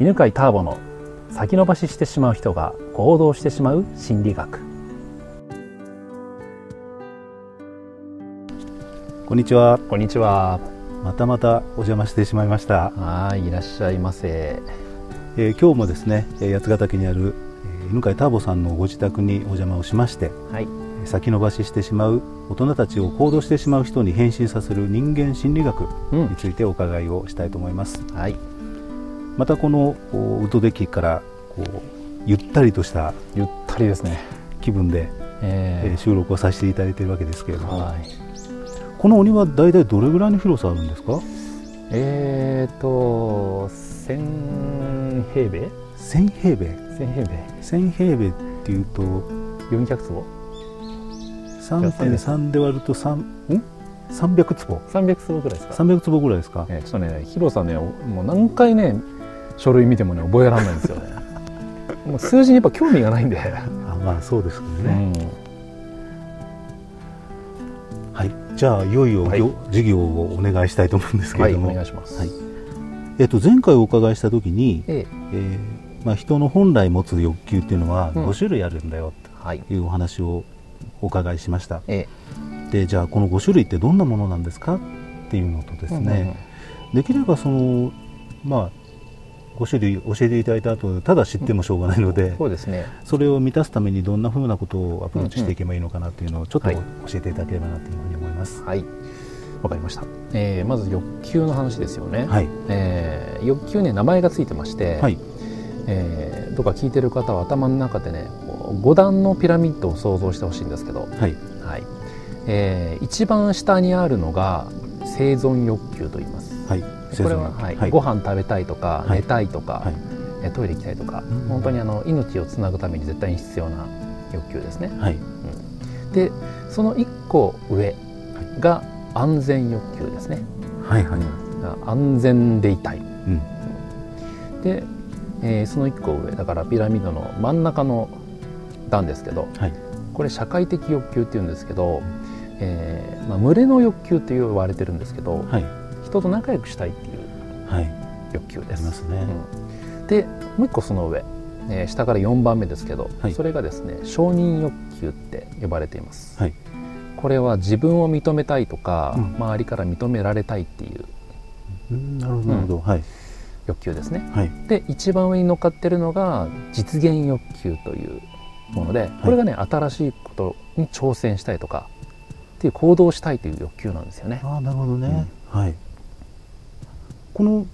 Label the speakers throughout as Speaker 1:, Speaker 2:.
Speaker 1: 犬飼ターボの先延ばししてしまう人が行動してしまう心理学。
Speaker 2: こんにちは。
Speaker 1: こんにちは。
Speaker 2: またまたお邪魔してしまいました。
Speaker 1: はいいらっしゃいませ、
Speaker 2: えー、今日もですね八ヶ岳にある、えー、犬飼ターボさんのご自宅にお邪魔をしまして、
Speaker 1: はい、
Speaker 2: 先延ばししてしまう大人たちを行動してしまう人に変身させる人間心理学についてお伺いをしたいと思います、
Speaker 1: うん、はい
Speaker 2: またこのウッドデッキからこうゆったりとした
Speaker 1: ゆったりですね。
Speaker 2: 気分で、えー、収録をさせていただいているわけですけれども、
Speaker 1: はい、
Speaker 2: このお庭大体どれぐらいの広さあるんですか？
Speaker 1: えーと1000平米
Speaker 2: ？1000平米。
Speaker 1: 1000平米。
Speaker 2: 1000平米っていうと
Speaker 1: 400坪
Speaker 2: ？3.3で割ると3ん？300坪。
Speaker 1: 300坪ぐらいですか
Speaker 2: ？300坪ぐらいですか、
Speaker 1: えー、ちょっとね広さねもう何回ね書類見てもね覚えられないんですよね。もう数字にやっぱ興味がないんで。
Speaker 2: あまあそうですけどね、うん、はい。じゃあいよいよ、はい、授業をお願いしたいと思うんですけれども、
Speaker 1: はい、お願いします、はい。
Speaker 2: えっと、前回お伺いした時に、ええ。えー、まあ、人の本来持つ欲求っていうのは5種類あるんだよとい。うお話をお伺いしました、ええ、でじゃあこの5種類ってどんなものなんですかっていうのとですね、うんうんうん、できればそのまあ5種類教えていただいた後ただ知ってもしょうがないので、うん、
Speaker 1: そうですね、
Speaker 2: それを満たすためにどんなふうなことをアプローチしていけばいいのかなというのをちょっと教えていただければなというふうに思います。
Speaker 1: はい。わかりました、えー、まず欲求の話ですよね、はい。えー、欲求ね名前がついてまして、はい。えー、どうか聞いてる方は頭の中でね5段のピラミッドを想像してほしいんですけど、はい。はい。えー、一番下にあるのが生存欲求と言います、はい、これは、はい。はい、ご飯食べたいとか、はい、寝たいとか、はい、トイレ行きたいとか、うん、本当にあの命をつなぐために絶対に必要な欲求ですね、はい。うん、でその1個上が安全欲求ですね。はいはい、安全でいたい。うん、で、えー、その一個上だからピラミッドの真ん中の段ですけど、はい、これ社会的欲求っていうんですけど、えーまあ、群れの欲求って言われてるんですけど、はい、人と仲良くしたいっていう欲求です。
Speaker 2: ますね。
Speaker 1: うん、でもう一個その上、えー、下から4番目ですけど、それがですね承認欲求って呼ばれています。はい。これは自分を認めたいとか、うん、周りから認められたいっていう、
Speaker 2: うん、なるほど、なるほど、はい、
Speaker 1: 欲求ですね。はい、で一番上に乗っかってるのが実現欲求というもので、これがね、はい、新しいことに挑戦したいとかっていう行動したいという欲求なんですよね。
Speaker 2: あなるほどね、うん、はい、この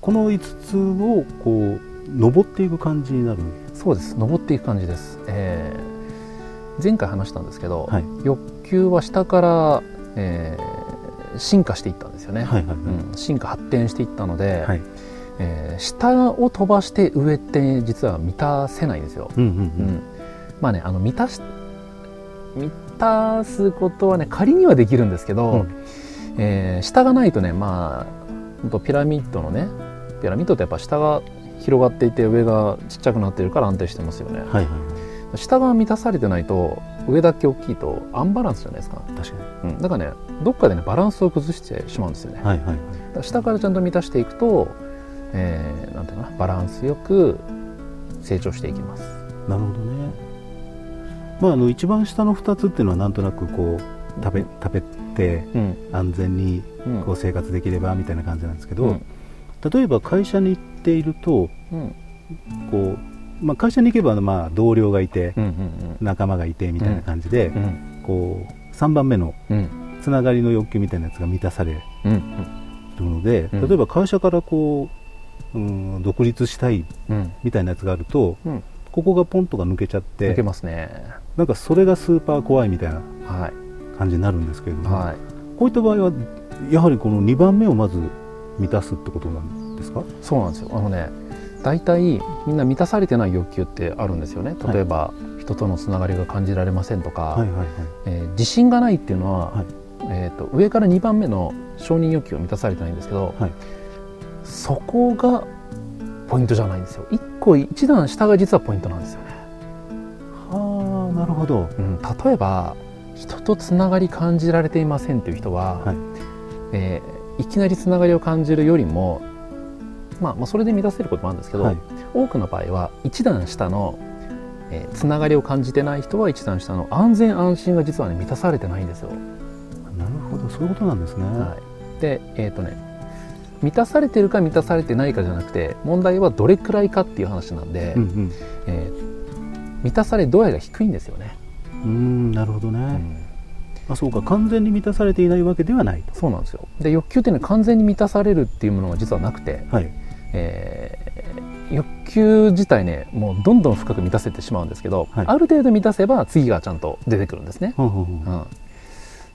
Speaker 2: この5つをこう登っていく感じになる？
Speaker 1: そうです。登っていく感じです。えー前回話したんですけど、はい、欲求は下から、えー、進化していったんですよね、はいはいはい。うん、進化発展していったので、はい、えー、下を飛ばして上って実は満たせないんですよ。うんうんうん。うん、まあねあの満たし満たすことはね仮にはできるんですけど、うん、えー、下がないとねまあ本当ピラミッドのねピラミッドってやっぱ下が広がっていて上がちっちゃくなってるから安定してますよね。はいはい。下が満たされてないと上だけ大きいとアンバランスじゃないですか。
Speaker 2: 確か
Speaker 1: に、うん、だからねどっかでねバランスを崩してしまうんですよね、はいはい、下からちゃんと満たしていくと、えー、なんていうかなバランスよく成長していきます。
Speaker 2: なるほどね。まああの一番下の2つっていうのはなんとなくこう食べ食べて安全にこう生活できればみたいな感じなんですけど、うん、例えば会社に行っていると、うん、こうまあ、会社に行けばまあ同僚がいて、仲間がいてみたいな感じで、こう3番目のつながりの欲求みたいなやつが満たされるので、例えば会社からこう、うん、独立したいみたいなやつがあると、ここがポンとが抜けちゃって
Speaker 1: 抜けますね。
Speaker 2: なんかそれがスーパー怖いみたいな感じになるんですけれども、はい、こういった場合はやはりこの2番目をまず満たすってことなんですか？
Speaker 1: そうなんですよ。あのね大体みんな満たされてない欲求ってあるんですよね。例えば、はい、人とのつながりが感じられませんとか、はいはいはい。えー、自信がないっていうのは、はい、えーと、と上から2番目の承認欲求を満たされてないんですけど、はい、そこがポイントじゃないんですよ。1個1段下が実はポイントなんですよね。
Speaker 2: はあなるほど、
Speaker 1: うん、例えば人とつながり感じられていませんという人は、はいえー、いきなりつながりを感じるよりもまあ、まあそれで満たせることもあるんですけど、はい、多くの場合は一段下の、えー、つながりを感じてない人は一段下の安全安心が実はね満たされてないんですよ。
Speaker 2: なるほどそういうことなんですね。は
Speaker 1: い、でえっ、ー、とね満たされてるか満たされてないかじゃなくて問題はどれくらいかっていう話なんで、うんうん、えー、満たされ度合いが低いんですよね。
Speaker 2: うんなるほどね、うんあそうか完全に満たされていないわけではない
Speaker 1: そうなんですよ。で欲求っていうのは完全に満たされるっていうものが実はなくて、はい。えー、欲求自体ねもうどんどん深く満たせてしまうんですけど、はい、ある程度満たせば次がちゃんと出てくるんですね。うん、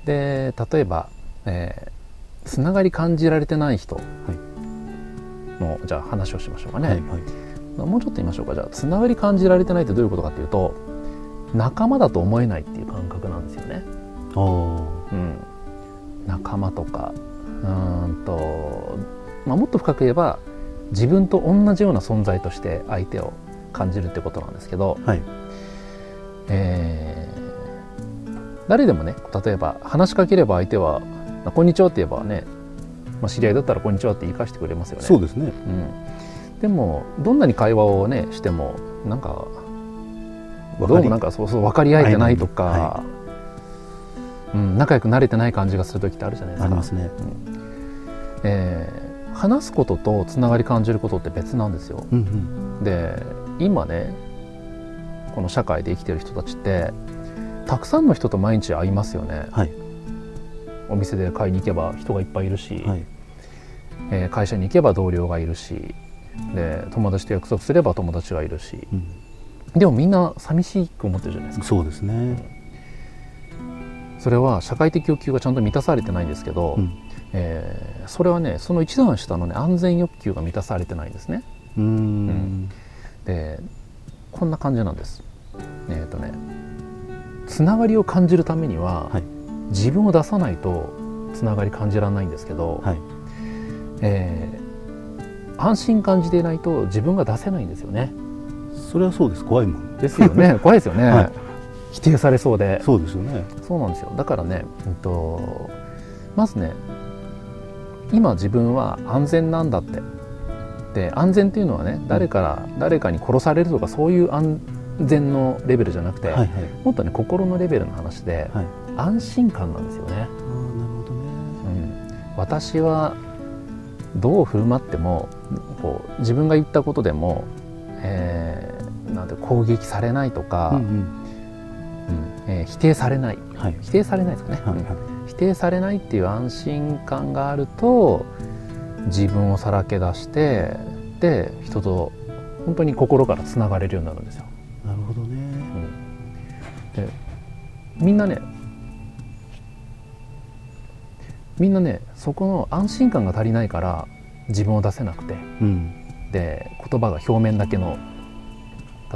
Speaker 1: で例えば、えー、つながり感じられてない人。の、じゃあ話をしましょうかね、はいはい、もうちょっと言いましょうか。じゃあつながり感じられてないってどういうことかっていうと仲間だと思えないっていう感覚なんですよね。うん、仲間とか。うんと、まあ、もっと深く言えば自分と同じような存在として相手を感じるってことなんですけど、はい、えー、誰でもね例えば話しかければ相手は「こんにちは」って言えばね、まあ、知り合いだったら「こんにちは」って言い返してくれますよね。
Speaker 2: そうですね、
Speaker 1: うん、でもどんなに会話をねしてもなんかどうもなんかそうそう分かり合えてないとか、はい、うん、仲良くなれてない感じがする時ってあるじゃないですか。ありますね。うん、えー、話すこととつながり感じることって別なんですよ。うんうん、で今ねこの社会で生きてる人たちってたくさんの人と毎日会いますよね。はい、お店で買いに行けば人がいっぱいいるし、はい、えー、会社に行けば同僚がいるしで友達と約束すれば友達がいるし。うんでもみんな寂しく思ってるじゃないですか。
Speaker 2: そうですね。
Speaker 1: それは社会的欲求がちゃんと満たされてないんですけど、うん、えー、それはねその一段下のね安全欲求が満たされてないんですね。うん、でこんな感じなんです。えっ、ー、とねつながりを感じるためには、はい、自分を出さないとつながり感じられないんですけど、はい、えー、安心感じていないと自分が出せないんですよね
Speaker 2: それはそうです。怖いもん
Speaker 1: ですよね。怖いですよね、はい、否定されそうで。
Speaker 2: そうですよね。
Speaker 1: そうなんですよ。だからね、えっと、まずね今自分は安全なんだって。で安全っていうのはね誰から、誰かに殺されるとかそういう安全のレベルじゃなくて、はいはい、もっとね心のレベルの話で、はい、安心感なんですよね。あなるほどね、うん、私はどう振る舞ってもこう自分が言ったことでも、えなんて攻撃されないとか、うんうん。うんえー、否定されない、はい、否定されないですかね、はいはい、否定されないっていう安心感があると自分をさらけ出してで人と本当に心からつながれるようになるんですよ。
Speaker 2: なるほどね、
Speaker 1: うん、でみんなねみんなねそこの安心感が足りないから自分を出せなくて、うん、で言葉が表面だけの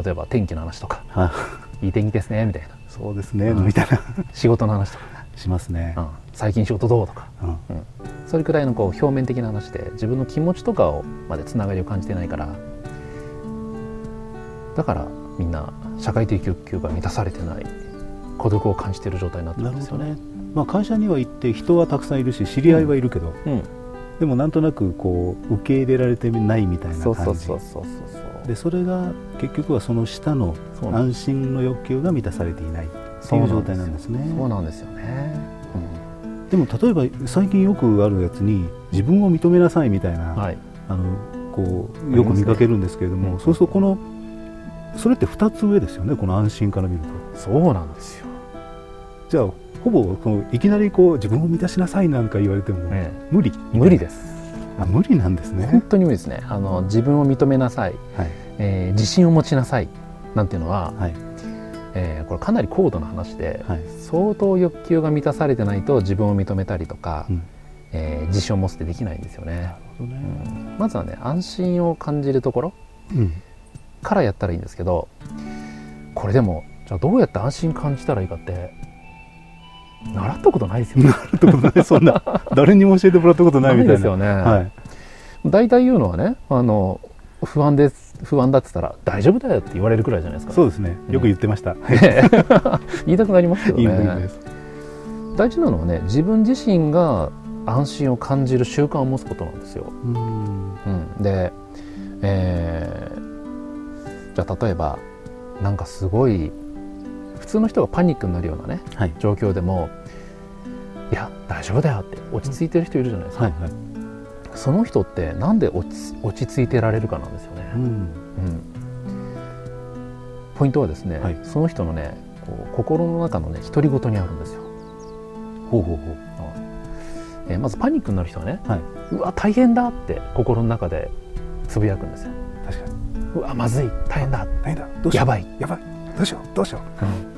Speaker 1: 例えば天気の話とか「い。い天気ですね」みたいな。
Speaker 2: そうですね、うん、みたいな。
Speaker 1: 仕事の話とか。
Speaker 2: しますね、
Speaker 1: うん、最近仕事どうとか、うん、それくらいのこう表面的な話で自分の気持ちとかをまでつながりを感じてないから。だからみんな社会的欲求が満たされてない。孤独を感じている状態になってるんですよね。
Speaker 2: まあ、会社には行って人はたくさんいるし知り合いはいるけど、でもなんとなくこう受け入れられてないみたいな感じ。そうそうそうそうでそれが結局はその下の安心の欲求が満たされていないっていう状態なんですね。
Speaker 1: そうなんですよね、
Speaker 2: うん、でも例えば最近よくあるやつに自分を認めなさいみたいな、はい、あのこうよく見かけるんですけれども、ね、そうするとこのそれって2つ上ですよねこの安心から見る
Speaker 1: と。そうなんですよ。
Speaker 2: じゃあほぼそのいきなりこう自分を満たしなさいなんか言われても、無理。
Speaker 1: 無理です
Speaker 2: あ無理なんですね。
Speaker 1: 本当に無理ですね。あの自分を認めなさい、はい、えー、自信を持ちなさい。なんていうのは、はい、えー、これかなり高度な話で、はい、相当欲求が満たされてないと自分を認めたりとか、うん、えー、自信を持つってできないんですよね、ね。うん、まずはね安心を感じるところからやったらいいんですけどこれでもじゃあどうやって安心感じたらいいかって習ったことないですよね。習ったこと
Speaker 2: ないそんな 誰にも教えてもらったことないみたいな。ですよ
Speaker 1: ね。はい。大体言うのはね、あの不安です不安だって言ったら大丈夫だよって言われるくらいじゃないですか、
Speaker 2: そうですね。よく言ってました。うん、
Speaker 1: 言いたくなりますけどね。いい大事なのはね、自分自身が安心を感じる習慣を持つことなんですよ。うん、うん、で、えー、じゃあ例えばなんかすごい普通の人がパニックになるようなね、はい、状況でも「いや大丈夫だよ」って落ち着いてる人いるじゃないですか、はいはい、その人ってなんで落ち落ち着いてられるかなんですよね。うん、うん、ポイントはですね、はい、その人のねこう心の中のね独り言にあるんですよ。ほうほうほう。えー、まずパニックになる人はね、はい、うわ大変だって心の中でつぶやくんですよ。確かに。うわまずい大変だ。
Speaker 2: 大変だ。どうしよう。やばい。やばい。どうしよう。どうしよう、うん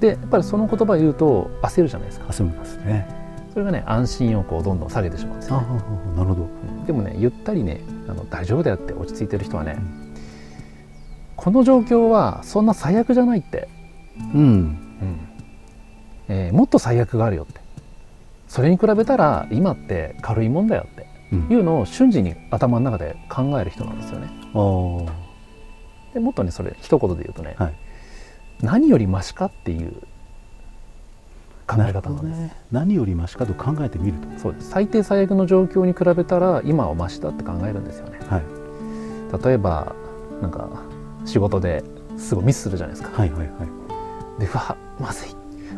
Speaker 1: でやっぱりその言葉を言うと焦るじゃないですか。
Speaker 2: 焦りますね。
Speaker 1: それがね安心をこうどんどん下げてしまうんですよ、ね、
Speaker 2: なるほど。
Speaker 1: でもねゆったりねあの大丈夫だよって落ち着いてる人はね、うん、この状況はそんな最悪じゃないって。うん、うん。えー、もっと最悪があるよって。それに比べたら今って軽いもんだよって。いうのを瞬時に頭の中で考える人なんですよね。でもっとねそれ一言で言うとね、はい、何よりマシかっていう考え方なんです、ね、
Speaker 2: 何よりマシかと考えてみると。
Speaker 1: そうです。最低最悪の状況に比べたら今はマシだって考えるんですよね、はい、例えばなんか仕事ですごいミスするじゃないですか。はいはいはい。でうわまずい。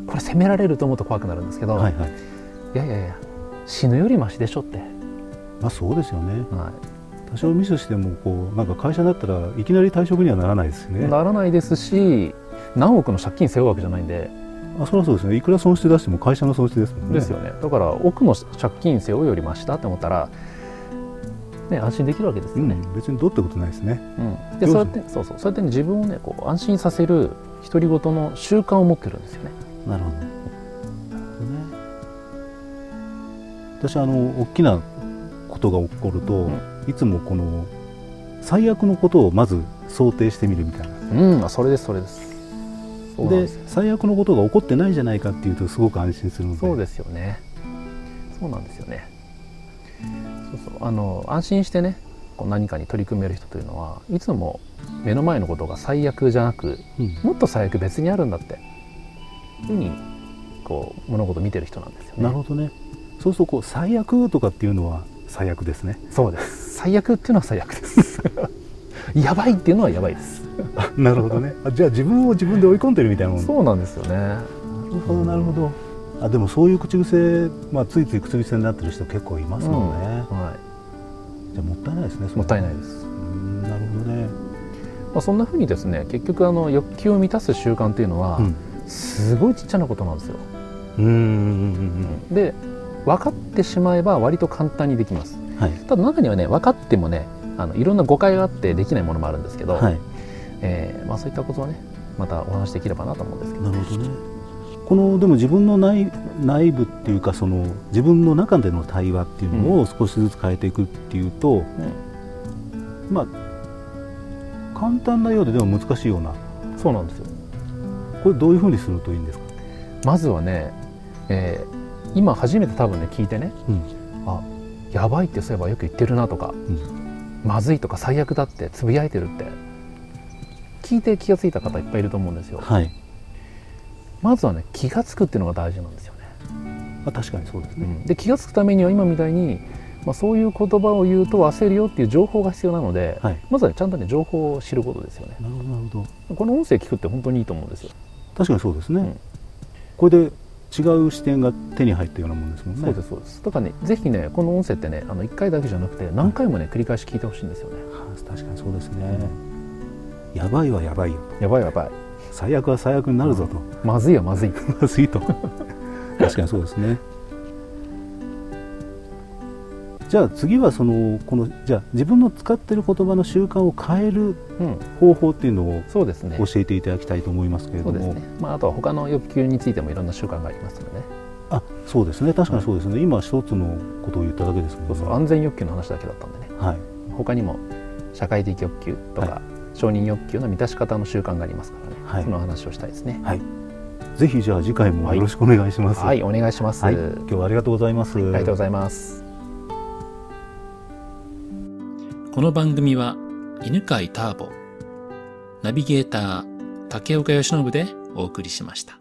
Speaker 1: これ責められると思うと怖くなるんですけど、はいはい、いやいやいや死ぬよりマシでしょって。
Speaker 2: まあそうですよね、はい、多少ミスしてもこうなんか会社だったらいきなり退職にはならないですね。
Speaker 1: ならないですし何億の借金背負うわけじゃないんで。
Speaker 2: あそれはそうですね。いくら損失出しても会社の損失ですもんね。
Speaker 1: ですよね。だから億の借金背負うよりましたって思ったらね、安心できるわけですよね、う
Speaker 2: ん、別にどうってことないですね、
Speaker 1: うん、でそうやってそうそう。そうやって、ね、自分をねこう安心させる独り言の習慣を持ってるんですよね。
Speaker 2: なるほどなるほどね。私あの大きなことが起こると、うん、いつもこの最悪のことをまず想定してみるみたいな。
Speaker 1: うん。それですそれです
Speaker 2: で最悪のことが起こってないじゃないかっていうとすごく安心するので。
Speaker 1: そうですよね。そうなんですよね。そうそう。あの安心してねこう何かに取り組める人というのはいつも目の前のことが最悪じゃなく、うん、もっと最悪別にあるんだっていうふうにこう物事を見てる人なんですよね。
Speaker 2: なるほどね。そうするとこう最悪とかっていうのは最悪ですね。
Speaker 1: そうです。最悪っていうのは最悪ですやばいっていうのはやばいです。
Speaker 2: なるほどね。あじゃあ自分を自分で追い込んでるみたいなもん。
Speaker 1: そうなんですよね。な
Speaker 2: るほどなるほど。あでもそういう口癖、まあ、ついつい口癖になってる人結構いますもんね、うん、はい、じゃあもったいないですね
Speaker 1: もったいないです。
Speaker 2: なるほどね、
Speaker 1: まあ、そんなふうにですね結局あの欲求を満たす習慣っていうのは、うん、すごいちっちゃなことなんですよ。うん。で分かってしまえば割と簡単にできます、はい、ただ中にはね分かってもねあのいろんな誤解があってできないものもあるんですけど、はい、えー、まあ、そういったことはねまたお話できればなと思うんですけど、
Speaker 2: なるほどね。このでも自分の内内部っていうかその自分の中での対話っていうのを少しずつ変えていくっていうと、うん、まあ簡単なようででも難しいような。
Speaker 1: そうなんですよ。
Speaker 2: これどういうふうにするといいんですか？
Speaker 1: まずはね、えー、今初めて多分ね聞いてね、うん、あやばいってそういえばよく言ってるなとか、うんまずいとか最悪だってつぶやいてるって。聞いて気が付いた方いっぱいいると思うんですよ、はい、まずはね気が付くっていうのが大事なんですよね、
Speaker 2: まあ、確かにそうですね、うん、
Speaker 1: で気が付くためには今みたいに、まあ、そういう言葉を言うと焦るよっていう情報が必要なので、はい、まずはちゃんとね情報を知ることですよね。
Speaker 2: なるほどなるほ
Speaker 1: ど。この音声聞くって本当にいいと思うんですよ。
Speaker 2: 確かにそうですね、うん、これで違う視点が手に入ったようなもんですもんね。
Speaker 1: そうですそうです。だからねぜひねこの音声ってねあの1回だけじゃなくて何回もね繰り返し聞いてほしいんですよね、は
Speaker 2: あ、確かにそうですね、うん、やばいはやばいよ。
Speaker 1: やばいやばい。
Speaker 2: 最悪は最悪になるぞと、
Speaker 1: まずいはまずい。
Speaker 2: まずいと。確かにそうですねじゃあ次はそのこのじゃあ自分の使っている言葉の習慣を変える方法っていうのを、そうですね。教えていただきたいと思いますけれども、ね、
Speaker 1: まあ、あとは他の欲求についてもいろんな習慣がありますのでね。
Speaker 2: あそうですね。確かにそうですね、はい、今一つのことを言っただけですもんね。
Speaker 1: そうそう。安全欲求の話だけだったんでね、はい、他にも社会的欲求とか、はい、承認欲求の満たし方の習慣がありますからね、はい、その話をしたいですね。はい。
Speaker 2: ぜひじゃあ次回もよろしくお願いします。
Speaker 1: はい、はい、お願いします、はい、
Speaker 2: 今日はありがとうございます。あ
Speaker 1: りがとうございます。
Speaker 3: この番組は犬飼ターボ、ナビゲーター竹岡義信でお送りしました。